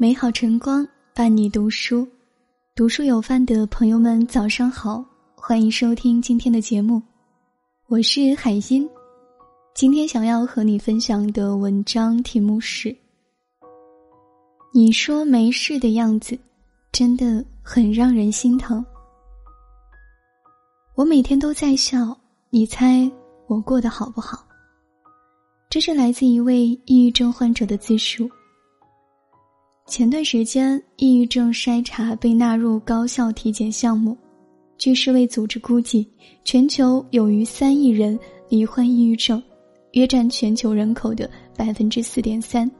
美好晨光伴你读书，读书有范的朋友们早上好，欢迎收听今天的节目，我是海音。今天想要和你分享的文章题目是：你说没事的样子，真的很让人心疼。我每天都在笑，你猜我过得好不好？这是来自一位抑郁症患者的自述。前段时间，抑郁症筛查被纳入高校体检项目。据世卫组织估计，全球有逾三亿人罹患抑郁症，约占全球人口的百分之四点三。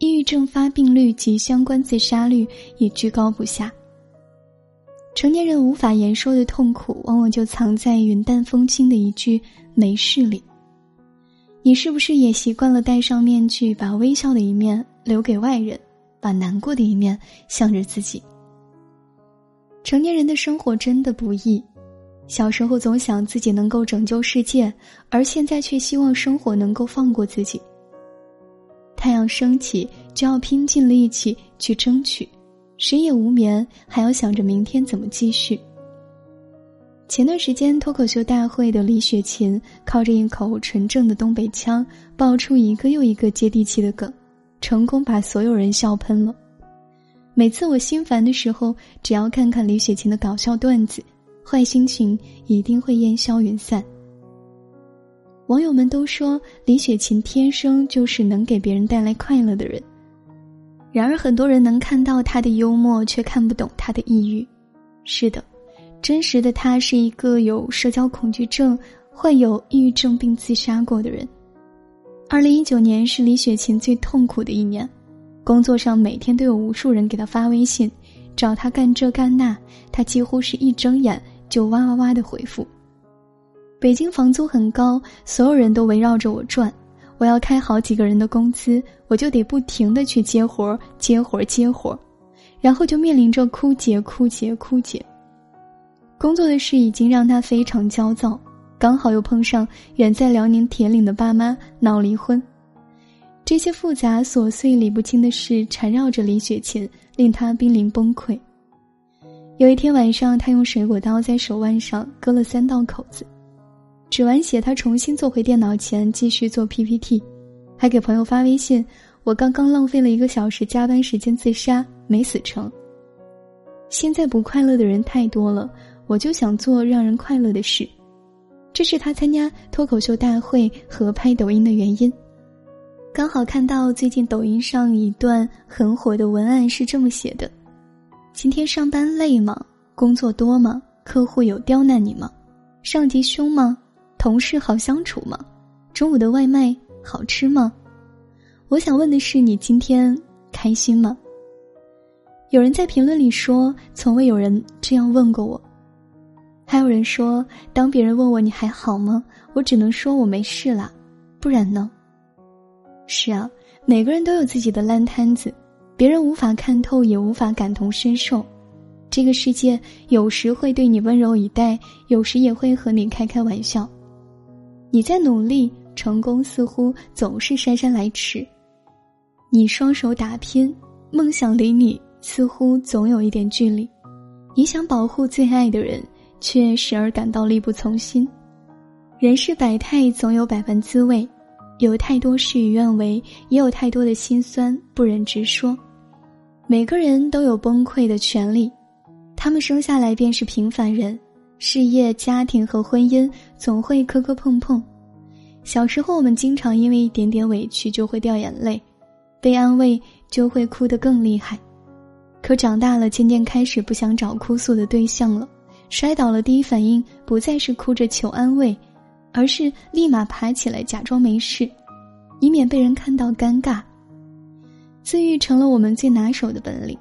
抑郁症发病率及相关自杀率也居高不下。成年人无法言说的痛苦，往往就藏在云淡风轻的一句“没事”里。你是不是也习惯了戴上面具，把微笑的一面留给外人？把难过的一面向着自己。成年人的生活真的不易，小时候总想自己能够拯救世界，而现在却希望生活能够放过自己。太阳升起就要拼尽力气去争取，谁也无眠还要想着明天怎么继续。前段时间脱口秀大会的李雪琴靠着一口纯正的东北腔，爆出一个又一个接地气的梗。成功把所有人笑喷了。每次我心烦的时候，只要看看李雪琴的搞笑段子，坏心情一定会烟消云散。网友们都说李雪琴天生就是能给别人带来快乐的人，然而很多人能看到她的幽默，却看不懂她的抑郁。是的，真实的她是一个有社交恐惧症、患有抑郁症并自杀过的人。二零一九年是李雪琴最痛苦的一年，工作上每天都有无数人给她发微信，找她干这干那，她几乎是一睁眼就哇哇哇的回复。北京房租很高，所有人都围绕着我转，我要开好几个人的工资，我就得不停的去接活接活接活然后就面临着枯竭枯竭枯竭。工作的事已经让她非常焦躁。刚好又碰上远在辽宁铁岭的爸妈闹离婚，这些复杂琐碎理不清的事缠绕着李雪琴，令她濒临崩溃。有一天晚上，她用水果刀在手腕上割了三道口子，止完血，她重新坐回电脑前继续做 PPT，还给朋友发微信：“我刚刚浪费了一个小时加班时间自杀，没死成。”现在不快乐的人太多了，我就想做让人快乐的事。这是他参加脱口秀大会和拍抖音的原因。刚好看到最近抖音上一段很火的文案是这么写的：“今天上班累吗？工作多吗？客户有刁难你吗？上级凶吗？同事好相处吗？中午的外卖好吃吗？”我想问的是，你今天开心吗？有人在评论里说：“从未有人这样问过我。”还有人说，当别人问我你还好吗，我只能说我没事啦，不然呢？是啊，每个人都有自己的烂摊子，别人无法看透，也无法感同身受。这个世界有时会对你温柔以待，有时也会和你开开玩笑。你在努力，成功似乎总是姗姗来迟；你双手打拼，梦想离你似乎总有一点距离。你想保护最爱的人。却时而感到力不从心，人世百态，总有百般滋味，有太多事与愿违，也有太多的心酸不忍直说。每个人都有崩溃的权利，他们生下来便是平凡人，事业、家庭和婚姻总会磕磕碰碰。小时候，我们经常因为一点点委屈就会掉眼泪，被安慰就会哭得更厉害，可长大了，渐渐开始不想找哭诉的对象了。摔倒了，第一反应不再是哭着求安慰，而是立马爬起来假装没事，以免被人看到尴尬。自愈成了我们最拿手的本领。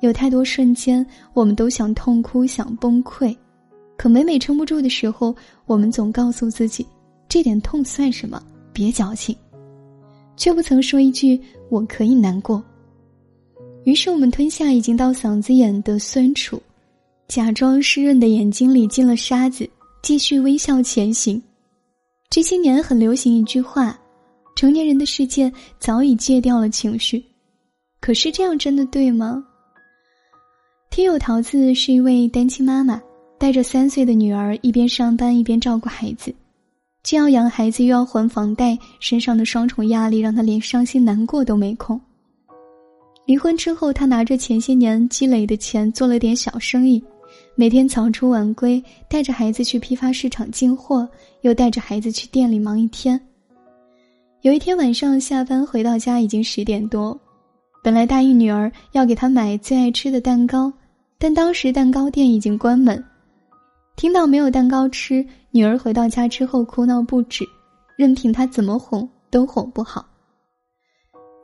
有太多瞬间，我们都想痛哭、想崩溃，可每每撑不住的时候，我们总告诉自己：这点痛算什么？别矫情，却不曾说一句“我可以难过”。于是，我们吞下已经到嗓子眼的酸楚。假装湿润的眼睛里进了沙子，继续微笑前行。这些年很流行一句话：“成年人的世界早已戒掉了情绪。”可是这样真的对吗？听友桃子是一位单亲妈妈，带着三岁的女儿一边上班一边照顾孩子，既要养孩子又要还房贷，身上的双重压力让她连伤心难过都没空。离婚之后，她拿着前些年积累的钱做了点小生意，每天早出晚归，带着孩子去批发市场进货，又带着孩子去店里忙一天。有一天晚上下班回到家已经十点多，本来答应女儿要给她买最爱吃的蛋糕，但当时蛋糕店已经关门。听到没有蛋糕吃，女儿回到家之后哭闹不止，任凭她怎么哄都哄不好。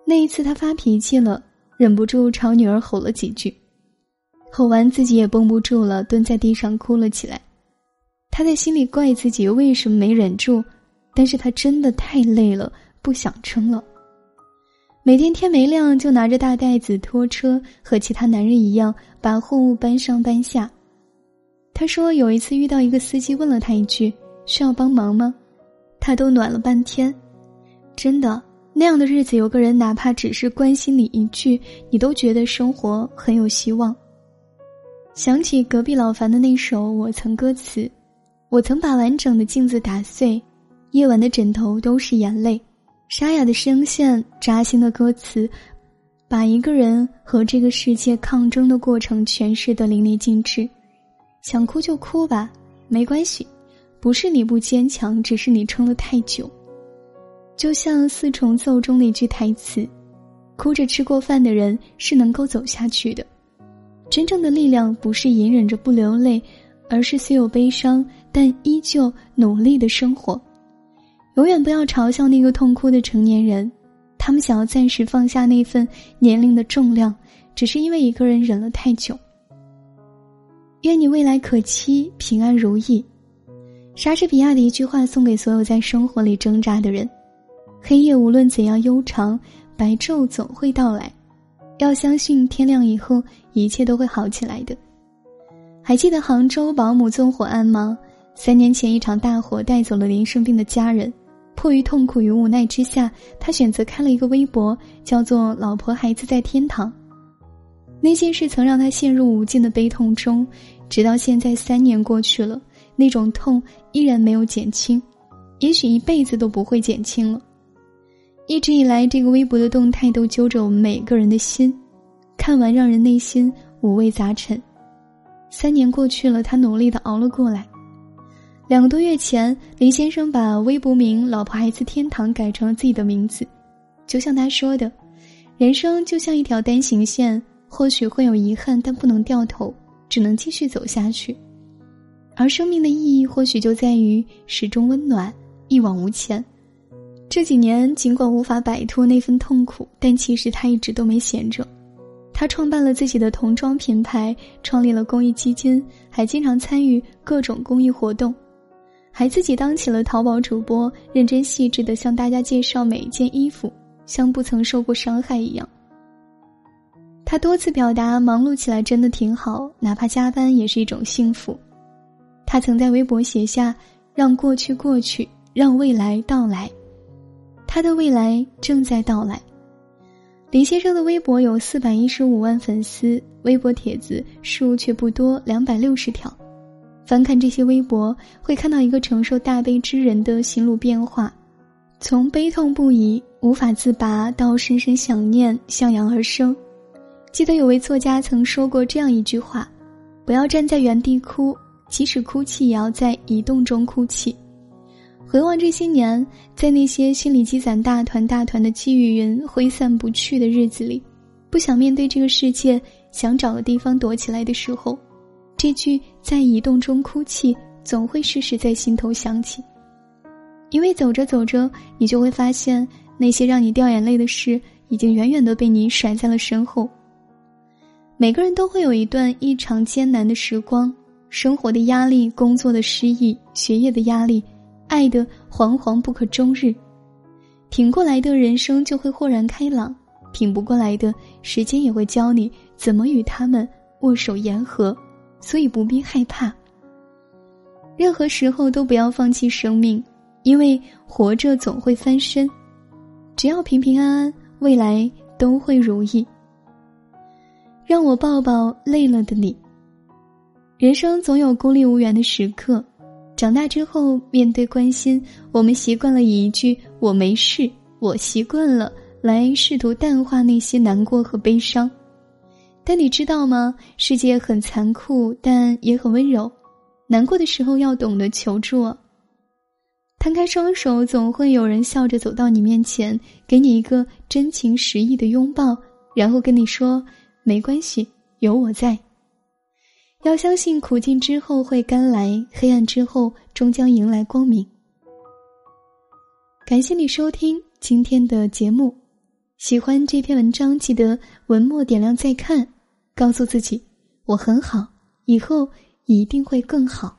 那一次她发脾气了，忍不住朝女儿吼了几句，吼完自己也绷不住了，蹲在地上哭了起来。她在心里怪自己为什么没忍住，但是她真的太累了。不想撑了。每天天没亮就拿着大袋子拖车，和其他男人一样把货物搬上搬下。他说有一次遇到一个司机，问了他一句：“需要帮忙吗？”他都暖了半天。真的，那样的日子有个人哪怕只是关心你一句，你都觉得生活很有希望。想起隔壁老樊的那首《我曾》歌词，我曾把完整的镜子打碎，夜晚的枕头都是眼泪。沙哑的声线，扎心的歌词，把一个人和这个世界抗争的过程诠释的淋漓尽致。想哭就哭吧，没关系，不是你不坚强，只是你撑了太久。就像四重奏中那句台词：“哭着吃过饭的人是能够走下去的。”真正的力量不是隐忍着不流泪，而是虽有悲伤但依旧努力的生活。永远不要嘲笑那个痛哭的成年人，他们想要暂时放下那份年龄的重量，只是因为一个人忍了太久。愿你未来可期，平安如意。莎士比亚的一句话送给所有在生活里挣扎的人：黑夜无论怎样悠长，白昼总会到来。要相信天亮以后，一切都会好起来的。还记得杭州保姆纵火案吗？三年前，一场大火带走了林生斌的家人。迫于痛苦与无奈之下，他选择开了一个微博，叫做“老婆孩子在天堂”。那件事曾让他陷入无尽的悲痛中，直到现在三年过去了，那种痛依然没有减轻，也许一辈子都不会减轻了。一直以来，这个微博的动态都揪着我们每个人的心，看完让人内心五味杂陈。三年过去了，他努力的熬了过来。两个多月前，林先生把微博名“老婆孩子天堂”改成了自己的名字。就像他说的：“人生就像一条单行线，或许会有遗憾，但不能掉头，只能继续走下去。而生命的意义，或许就在于始终温暖，一往无前。”这几年，尽管无法摆脱那份痛苦，但其实他一直都没闲着。他创办了自己的童装品牌，创立了公益基金，还经常参与各种公益活动。还自己当起了淘宝主播，认真细致的向大家介绍每一件衣服，像不曾受过伤害一样。他多次表达，忙碌起来真的挺好，哪怕加班也是一种幸福。他曾在微博写下：“让过去过去，让未来到来。”他的未来正在到来。林先生的微博有四百一十五万粉丝，微博帖子数却不多，两百六十条。翻看这些微博，会看到一个承受大悲之人的心路变化，从悲痛不已、无法自拔到深深想念、向阳而生。记得有位作家曾说过这样一句话：“不要站在原地哭，即使哭泣，也要在移动中哭泣。”回望这些年，在那些心里积攒大团大团的积雨云挥散不去的日子里，不想面对这个世界，想找个地方躲起来的时候。这句在移动中哭泣，总会时时在心头响起。因为走着走着，你就会发现，那些让你掉眼泪的事，已经远远的被你甩在了身后。每个人都会有一段异常艰难的时光，生活的压力、工作的失意、学业的压力、爱的惶惶不可终日。挺过来的人生就会豁然开朗，挺不过来的时间也会教你怎么与他们握手言和。所以不必害怕。任何时候都不要放弃生命，因为活着总会翻身。只要平平安安，未来都会如意。让我抱抱累了的你。人生总有孤立无援的时刻，长大之后面对关心，我们习惯了以一句“我没事，我习惯了”来试图淡化那些难过和悲伤。但你知道吗？世界很残酷，但也很温柔。难过的时候要懂得求助啊！摊开双手，总会有人笑着走到你面前，给你一个真情实意的拥抱，然后跟你说：“没关系，有我在。”要相信苦尽之后会甘来，黑暗之后终将迎来光明。感谢你收听今天的节目，喜欢这篇文章记得文末点亮再看，告诉自己我很好，以后一定会更好。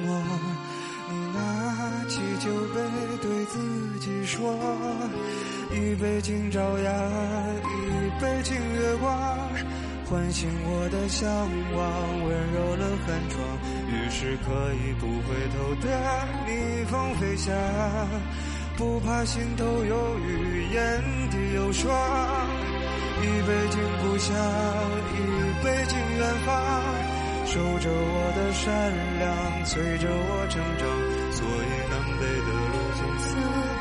没。酒杯，对自己说：一杯敬朝阳，一杯敬月光，唤醒我的向往，温柔了寒窗。于是可以不回头的逆风飞翔，不怕心头有雨，眼底有霜。一杯敬故乡，一杯敬远方。守着我的善良，催着我成长，所以累的路从此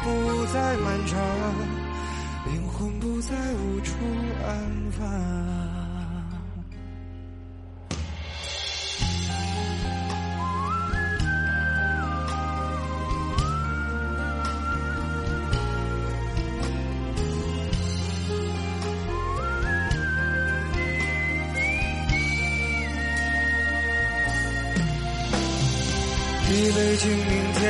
不再漫长，灵魂不再无处安放。一杯敬明天，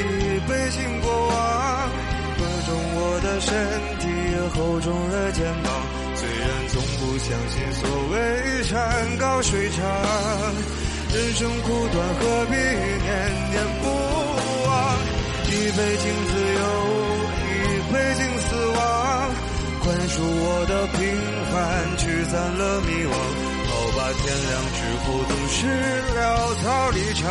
一杯敬过往，喝重我的身体，厚重了肩膀。虽然从不相信所谓山高水长，人生苦短，何必念念不忘？一杯敬自由，一杯敬死亡，宽恕我的平凡，驱散了迷惘。好吧，天亮之后总是潦草离场。